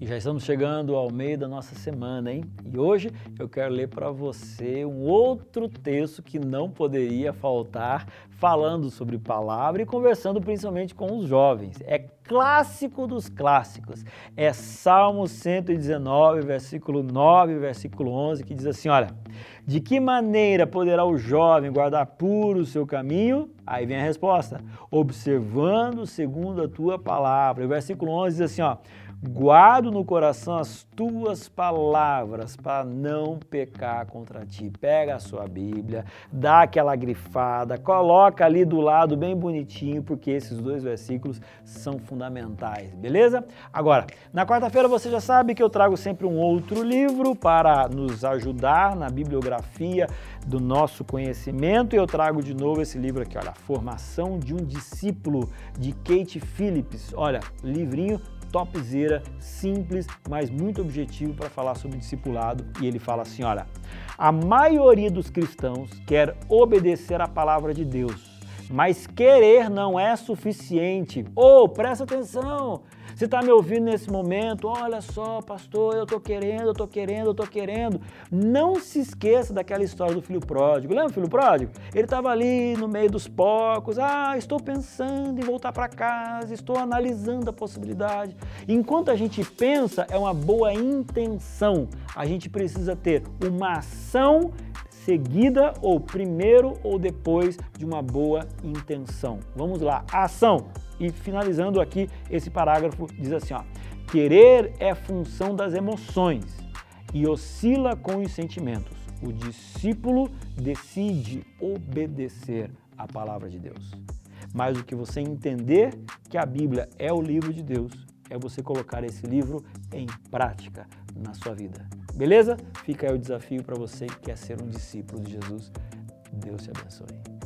E já estamos chegando ao meio da nossa semana, hein? E hoje eu quero ler para você um outro texto que não poderia faltar, falando sobre palavra e conversando principalmente com os jovens. É clássico dos clássicos. É Salmo 119, versículo 9, versículo 11, que diz assim: Olha, de que maneira poderá o jovem guardar puro o seu caminho? Aí vem a resposta: observando segundo a tua palavra. O versículo 11 diz assim: ó Guardo no coração as tuas palavras para não pecar contra ti. Pega a sua Bíblia, dá aquela grifada, coloca ali do lado bem bonitinho, porque esses dois versículos são fundamentais, beleza? Agora, na quarta-feira você já sabe que eu trago sempre um outro livro para nos ajudar na bibliografia do nosso conhecimento e eu trago de novo esse livro aqui, olha, Formação de um Discípulo de Kate Phillips. Olha, livrinho topzera, simples, mas muito objetivo para falar sobre discipulado. E ele fala assim: olha, a maioria dos cristãos quer obedecer à palavra de Deus, mas querer não é suficiente. Ou oh, presta atenção! Você está me ouvindo nesse momento? Olha só, pastor, eu estou querendo, eu estou querendo, eu estou querendo. Não se esqueça daquela história do filho pródigo. Lembra o filho pródigo? Ele estava ali no meio dos porcos. Ah, estou pensando em voltar para casa, estou analisando a possibilidade. Enquanto a gente pensa, é uma boa intenção. A gente precisa ter uma ação seguida ou primeiro ou depois de uma boa intenção. Vamos lá, ação. E finalizando aqui esse parágrafo diz assim, ó: Querer é função das emoções e oscila com os sentimentos. O discípulo decide obedecer à palavra de Deus. Mas o que você entender que a Bíblia é o livro de Deus, é você colocar esse livro em prática na sua vida. Beleza? Fica aí o desafio para você que quer ser um discípulo de Jesus. Deus te abençoe.